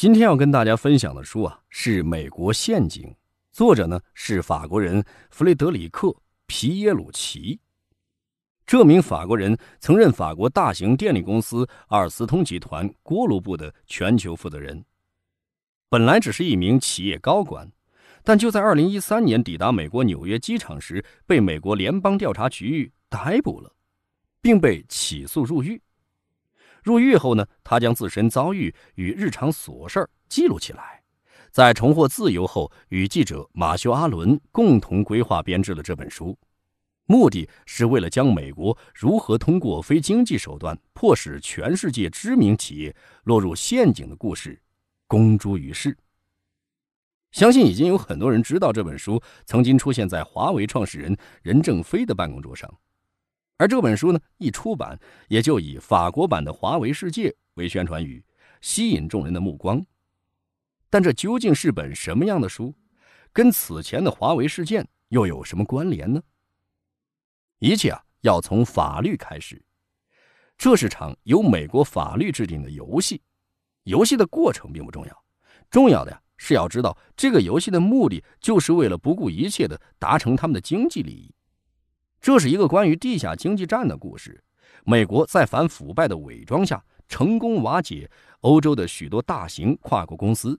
今天要跟大家分享的书啊，是《美国陷阱》，作者呢是法国人弗雷德里克·皮耶鲁奇。这名法国人曾任法国大型电力公司阿尔斯通集团锅炉部的全球负责人。本来只是一名企业高管，但就在2013年抵达美国纽约机场时，被美国联邦调查局逮捕了，并被起诉入狱。入狱后呢，他将自身遭遇与日常琐事记录起来，在重获自由后，与记者马修·阿伦共同规划编制了这本书，目的是为了将美国如何通过非经济手段迫使全世界知名企业落入陷阱的故事公诸于世。相信已经有很多人知道这本书曾经出现在华为创始人任正非的办公桌上。而这本书呢，一出版也就以法国版的《华为世界》为宣传语，吸引众人的目光。但这究竟是本什么样的书？跟此前的华为事件又有什么关联呢？一切啊，要从法律开始。这是场由美国法律制定的游戏，游戏的过程并不重要，重要的呀是要知道这个游戏的目的，就是为了不顾一切的达成他们的经济利益。这是一个关于地下经济战的故事。美国在反腐败的伪装下，成功瓦解欧洲的许多大型跨国公司，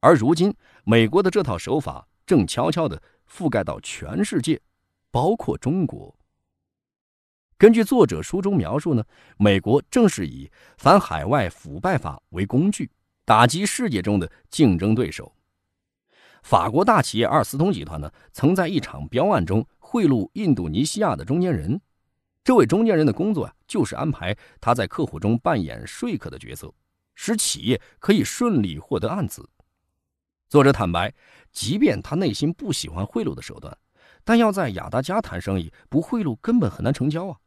而如今，美国的这套手法正悄悄地覆盖到全世界，包括中国。根据作者书中描述呢，美国正是以反海外腐败法为工具，打击世界中的竞争对手。法国大企业阿尔斯通集团呢，曾在一场标案中。贿赂印度尼西亚的中间人，这位中间人的工作啊，就是安排他在客户中扮演说客的角色，使企业可以顺利获得案子。作者坦白，即便他内心不喜欢贿赂的手段，但要在雅达加谈生意，不贿赂根本很难成交啊。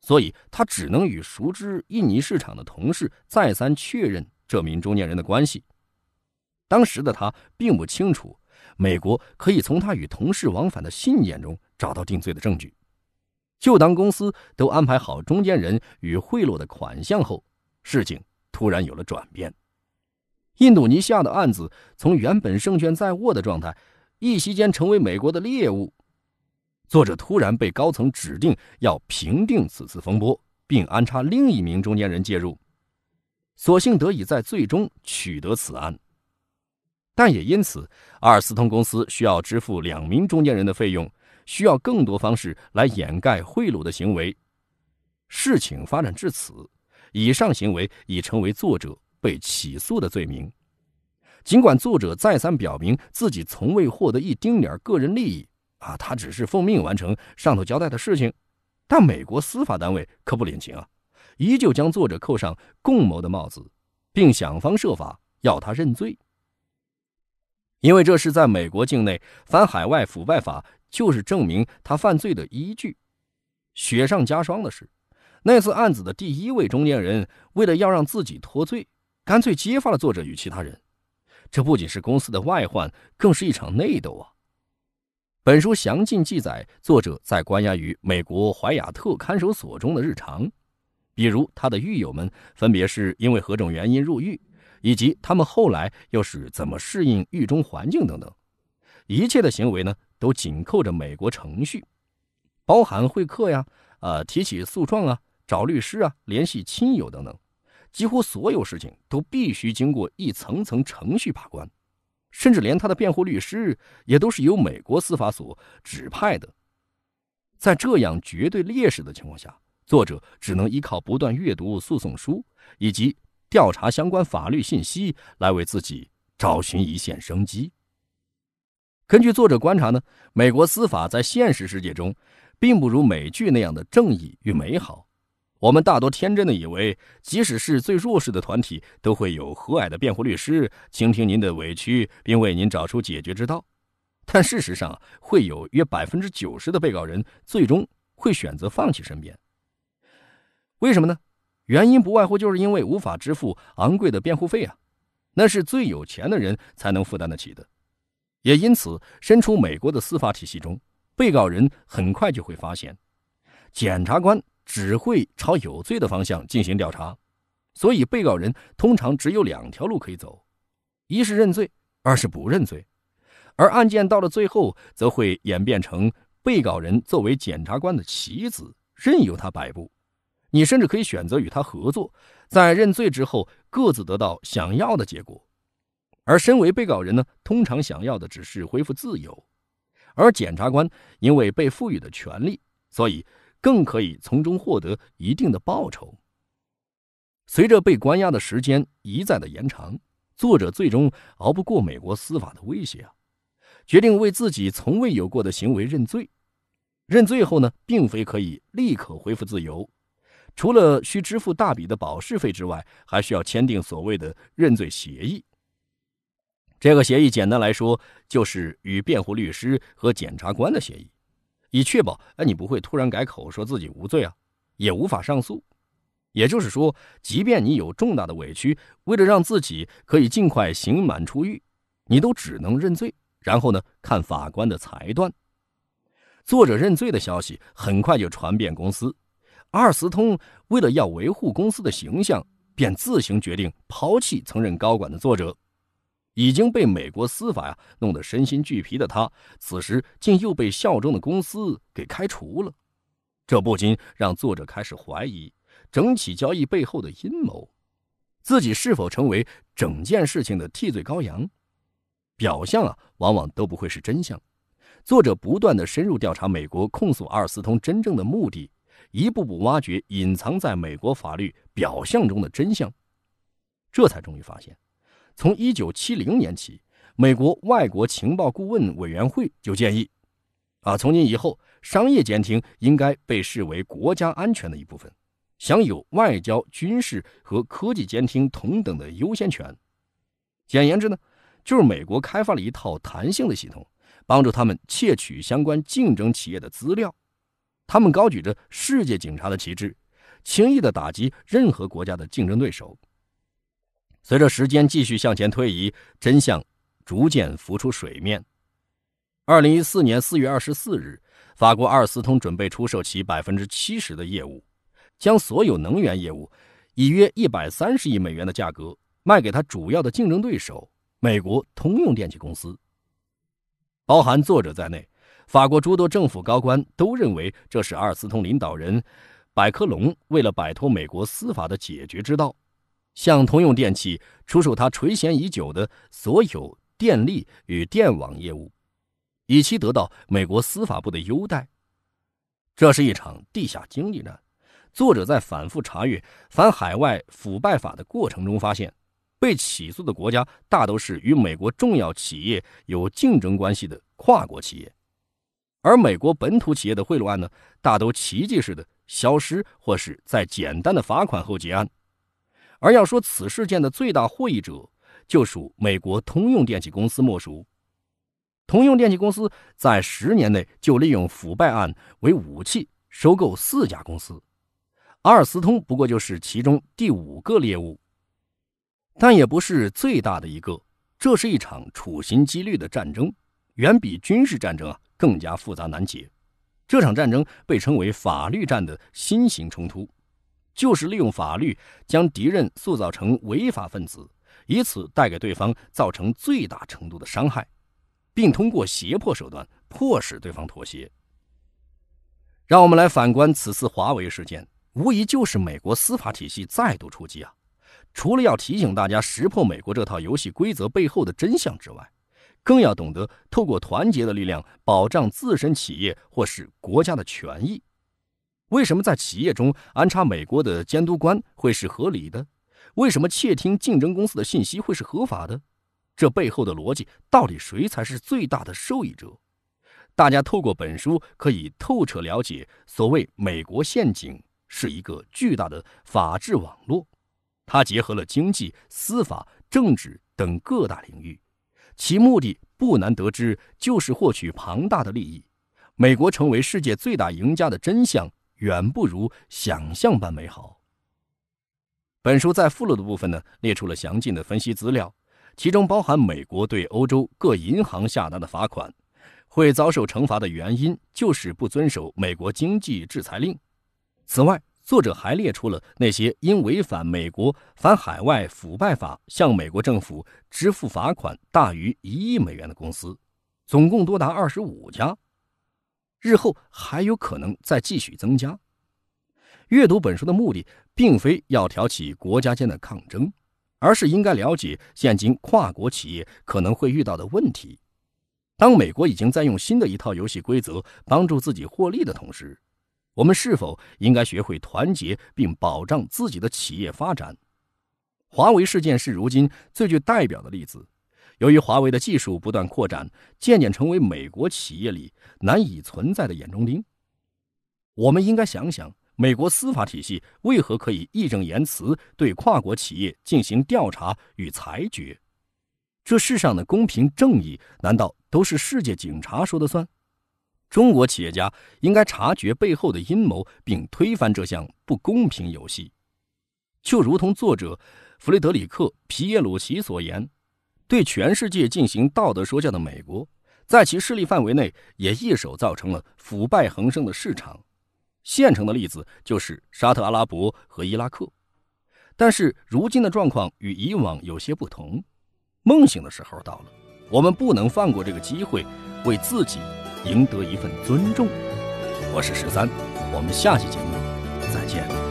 所以他只能与熟知印尼市场的同事再三确认这名中间人的关系。当时的他并不清楚。美国可以从他与同事往返的信件中找到定罪的证据。就当公司都安排好中间人与贿赂的款项后，事情突然有了转变。印度尼西亚的案子从原本胜券在握的状态，一夕间成为美国的猎物。作者突然被高层指定要平定此次风波，并安插另一名中间人介入，所幸得以在最终取得此案。但也因此，阿尔斯通公司需要支付两名中间人的费用，需要更多方式来掩盖贿赂的行为。事情发展至此，以上行为已成为作者被起诉的罪名。尽管作者再三表明自己从未获得一丁点个人利益，啊，他只是奉命完成上头交代的事情，但美国司法单位可不领情啊，依旧将作者扣上共谋的帽子，并想方设法要他认罪。因为这是在美国境内反海外腐败法，就是证明他犯罪的依据。雪上加霜的是，那次案子的第一位中间人为了要让自己脱罪，干脆揭发了作者与其他人。这不仅是公司的外患，更是一场内斗啊！本书详尽记载作者在关押于美国怀亚特看守所中的日常，比如他的狱友们分别是因为何种原因入狱。以及他们后来又是怎么适应狱中环境等等，一切的行为呢，都紧扣着美国程序，包含会客呀、呃提起诉状啊、找律师啊、联系亲友等等，几乎所有事情都必须经过一层层程序把关，甚至连他的辩护律师也都是由美国司法所指派的。在这样绝对劣势的情况下，作者只能依靠不断阅读诉讼书以及。调查相关法律信息，来为自己找寻一线生机。根据作者观察呢，美国司法在现实世界中，并不如美剧那样的正义与美好。我们大多天真的以为，即使是最弱势的团体，都会有和蔼的辩护律师，倾听您的委屈，并为您找出解决之道。但事实上，会有约百分之九十的被告人最终会选择放弃申辩。为什么呢？原因不外乎就是因为无法支付昂贵的辩护费啊，那是最有钱的人才能负担得起的。也因此，身处美国的司法体系中，被告人很快就会发现，检察官只会朝有罪的方向进行调查，所以被告人通常只有两条路可以走：一是认罪，二是不认罪。而案件到了最后，则会演变成被告人作为检察官的棋子，任由他摆布。你甚至可以选择与他合作，在认罪之后各自得到想要的结果。而身为被告人呢，通常想要的只是恢复自由，而检察官因为被赋予的权利，所以更可以从中获得一定的报酬。随着被关押的时间一再的延长，作者最终熬不过美国司法的威胁啊，决定为自己从未有过的行为认罪。认罪后呢，并非可以立刻恢复自由。除了需支付大笔的保释费之外，还需要签订所谓的认罪协议。这个协议简单来说，就是与辩护律师和检察官的协议，以确保哎你不会突然改口说自己无罪啊，也无法上诉。也就是说，即便你有重大的委屈，为了让自己可以尽快刑满出狱，你都只能认罪，然后呢看法官的裁断。作者认罪的消息很快就传遍公司。阿尔斯通为了要维护公司的形象，便自行决定抛弃曾任高管的作者。已经被美国司法呀弄得身心俱疲的他，此时竟又被效忠的公司给开除了。这不禁让作者开始怀疑整起交易背后的阴谋，自己是否成为整件事情的替罪羔羊？表象啊，往往都不会是真相。作者不断的深入调查美国控诉阿尔斯通真正的目的。一步步挖掘隐藏在美国法律表象中的真相，这才终于发现，从一九七零年起，美国外国情报顾问委员会就建议，啊，从今以后，商业监听应该被视为国家安全的一部分，享有外交、军事和科技监听同等的优先权。简言之呢，就是美国开发了一套弹性的系统，帮助他们窃取相关竞争企业的资料。他们高举着世界警察的旗帜，轻易的打击任何国家的竞争对手。随着时间继续向前推移，真相逐渐浮出水面。二零一四年四月二十四日，法国阿尔斯通准备出售其百分之七十的业务，将所有能源业务以约一百三十亿美元的价格卖给他主要的竞争对手美国通用电气公司。包含作者在内。法国诸多政府高官都认为，这是阿尔斯通领导人百科隆为了摆脱美国司法的解决之道，向通用电气出售他垂涎已久的所有电力与电网业务，以期得到美国司法部的优待。这是一场地下经济战。作者在反复查阅反海外腐败法的过程中发现，被起诉的国家大都是与美国重要企业有竞争关系的跨国企业。而美国本土企业的贿赂案呢，大都奇迹式的消失，或是在简单的罚款后结案。而要说此事件的最大获益者，就属美国通用电气公司莫属。通用电气公司在十年内就利用腐败案为武器，收购四家公司，阿尔斯通不过就是其中第五个猎物，但也不是最大的一个。这是一场处心积虑的战争，远比军事战争啊。更加复杂难解，这场战争被称为法律战的新型冲突，就是利用法律将敌人塑造成违法分子，以此带给对方造成最大程度的伤害，并通过胁迫手段迫使对方妥协。让我们来反观此次华为事件，无疑就是美国司法体系再度出击啊！除了要提醒大家识破美国这套游戏规则背后的真相之外，更要懂得透过团结的力量保障自身企业或是国家的权益。为什么在企业中安插美国的监督官会是合理的？为什么窃听竞争公司的信息会是合法的？这背后的逻辑到底谁才是最大的受益者？大家透过本书可以透彻了解，所谓“美国陷阱”是一个巨大的法治网络，它结合了经济、司法、政治等各大领域。其目的不难得知，就是获取庞大的利益。美国成为世界最大赢家的真相，远不如想象般美好。本书在附录的部分呢，列出了详尽的分析资料，其中包含美国对欧洲各银行下达的罚款，会遭受惩罚的原因就是不遵守美国经济制裁令。此外，作者还列出了那些因违反美国反海外腐败法向美国政府支付罚款大于一亿美元的公司，总共多达二十五家，日后还有可能再继续增加。阅读本书的目的，并非要挑起国家间的抗争，而是应该了解现今跨国企业可能会遇到的问题。当美国已经在用新的一套游戏规则帮助自己获利的同时，我们是否应该学会团结并保障自己的企业发展？华为事件是如今最具代表的例子。由于华为的技术不断扩展，渐渐成为美国企业里难以存在的眼中钉。我们应该想想。美国司法体系为何可以义正言辞对跨国企业进行调查与裁决？这世上的公平正义难道都是世界警察说的算？中国企业家应该察觉背后的阴谋，并推翻这项不公平游戏。就如同作者弗雷德里克·皮耶鲁奇所言，对全世界进行道德说教的美国，在其势力范围内也一手造成了腐败横生的市场。现成的例子就是沙特阿拉伯和伊拉克，但是如今的状况与以往有些不同。梦醒的时候到了，我们不能放过这个机会，为自己赢得一份尊重。我是十三，我们下期节目再见。